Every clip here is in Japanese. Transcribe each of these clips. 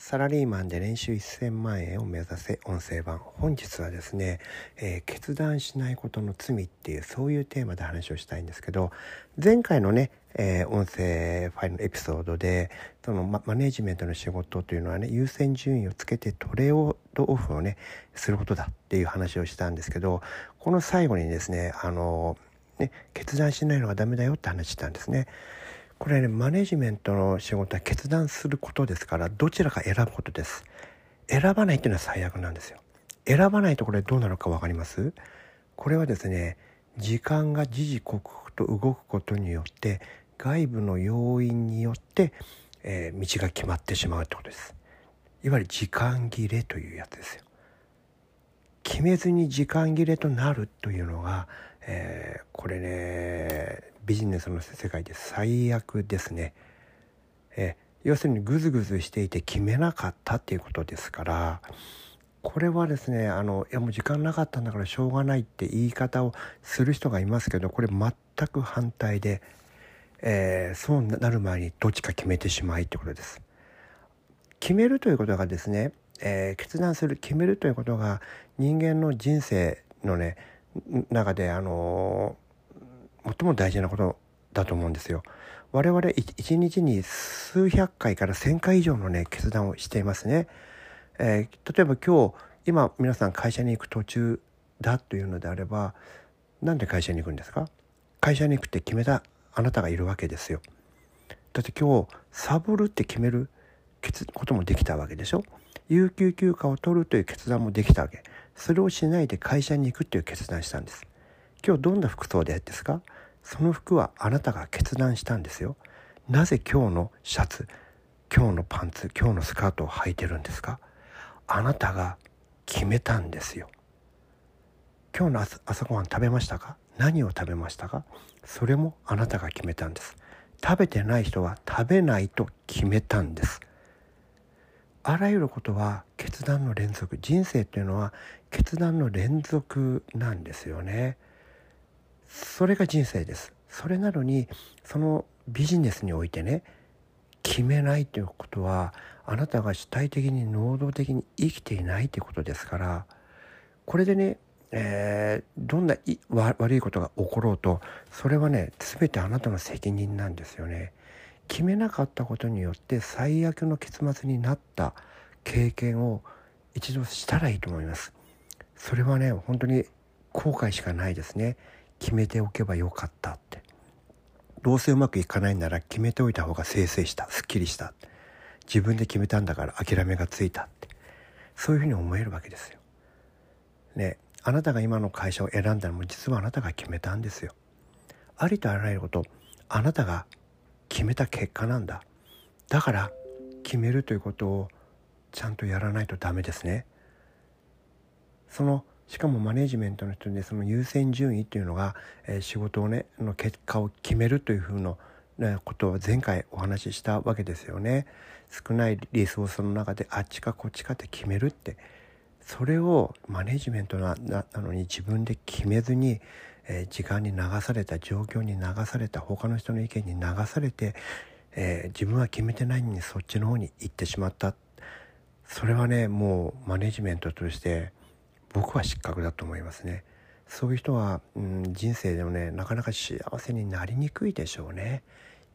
サラリーマンで年収1000万円を目指せ音声版本日はですね、えー、決断しないことの罪っていうそういうテーマで話をしたいんですけど前回のね、えー、音声ファイルのエピソードでそのマネジメントの仕事というのはね優先順位をつけてトレードオフをねすることだっていう話をしたんですけどこの最後にですねあのね決断しないのがダメだよって話したんですね。これねマネジメントの仕事は決断することですからどちらか選ぶことです。選ばないっていうのは最悪なんですよ。選ばないとこれどうなるか分かります？これはですね時間が時々刻々と動くことによって外部の要因によって、えー、道が決まってしまうってことです。いわゆる時間切れというやつですよ。決めずに時間切れとなるというのが、えー、これねビジネスの世界で最悪ですね。え要するにグズグズしていて決めなかったっていうことですからこれはですねあのいやもう時間なかったんだからしょうがないって言い方をする人がいますけどこれ全く反対で、えー、そうなる前にどっちか決めてしまいってことです。決めるということがですね、えー、決断する決めるということが人間の人生のね中であのー最も大事なことだと思うんですよ。我々一日に数百回から1,000回以上のね決断をしていますね。えー、例えば今日今皆さん会社に行く途中だというのであれば何で会社に行くんですか？会社に行くって決めたあなたがいるわけですよ。だって今日サボるって決めることもできたわけでしょ？有給休暇を取るという決断もできたわけそれをしないで会社に行くっていう決断したんです今日どんな服装でですか？その服はあなたが決断したんですよ。なぜ今日のシャツ今日のパンツ今日のスカートを履いてるんですか？あなたが決めたんですよ。今日の朝ごはん食べましたか？何を食べましたか？それもあなたが決めたんです。食べてない人は食べないと決めたんです。あらゆることは決断の連続。人生っていうのは決断の連続なんですよね。それが人生ですそれなのにそのビジネスにおいてね決めないということはあなたが主体的に能動的に生きていないということですからこれでね、えー、どんな悪いことが起ころうとそれはね全てあなたの責任なんですよね。決めなかったことによって最悪の結末になった経験を一度したらいいと思います。それはね本当に後悔しかないですね。決めておけばよかったってどうせうまくいかないなら決めておいた方が清々したすっきりした自分で決めたんだから諦めがついたってそういうふうに思えるわけですよ。ねあなたが今の会社を選んだのも実はあなたが決めたんですよ。ありとあらゆることあなたが決めた結果なんだ。だから決めるということをちゃんとやらないとダメですね。そのしかもマネジメントの人でその優先順位っていうのが、え、仕事をねの結果を決めるというふうな、ことを前回お話ししたわけですよね。少ないリソースの中であっちかこっちかって決めるってそれをマネジメントななのに自分で決めずに、え、時間に流された状況に流された他の人の意見に流されて、えー、自分は決めてないのにそっちの方に行ってしまったそれはねもうマネジメントとして僕は失格だと思いますね。そういう人は、うん、人生でもねなかなか幸せになりにくいでしょうね。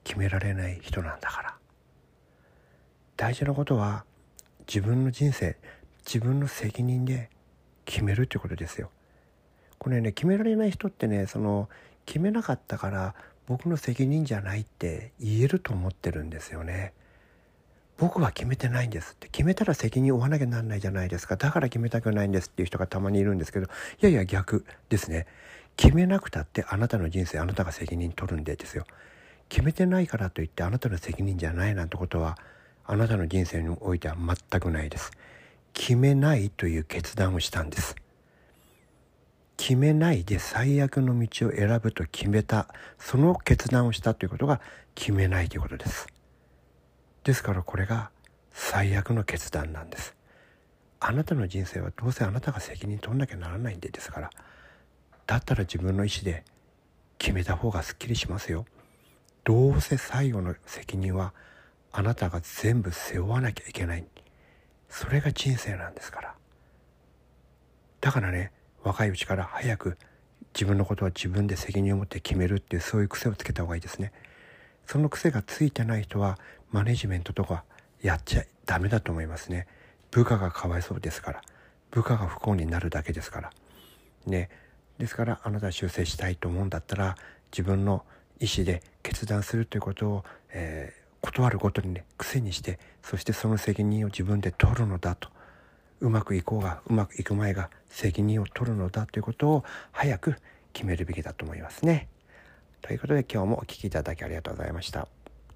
決められない人なんだから。大事なことは自分の人生自分の責任で決めるということですよ。これね決められない人ってねその決めなかったから僕の責任じゃないって言えると思ってるんですよね。僕は決めてないんですって決めたら責任を負わなきゃなんないじゃないですか。だから決めたくないんですっていう人がたまにいるんですけどいやいや逆ですね。決めなくたってあなたの人生あなたが責任取るんでですよ。決めてないからといってあなたの責任じゃないなんてことはあなたの人生においては全くないです。決めないという決断をしたんです。決めないで最悪の道を選ぶと決めたその決断をしたということが決めないということです。ですからこれが最悪の決断なんです。あなたの人生はどうせあなたが責任取んなきゃならないんでですからだったら自分の意思で決めた方がすっきりしますよ。どうせ最後の責任はあなたが全部背負わなきゃいけない。それが人生なんですから。だからね若いうちから早く自分のことは自分で責任を持って決めるっていうそういう癖をつけた方がいいですね。その癖がついてない人はマネジメントとかやっちゃダメだと思いますね。部下がかわいそうですから。部下が不幸になるだけですから。ね。ですからあなたは修正したいと思うんだったら自分の意思で決断するということを、えー、断ることにね癖にしてそしてその責任を自分で取るのだと。うまくいこうがうまくいく前が責任を取るのだということを早く決めるべきだと思いますね。ということで今日もお聴きいただきありがとうございました。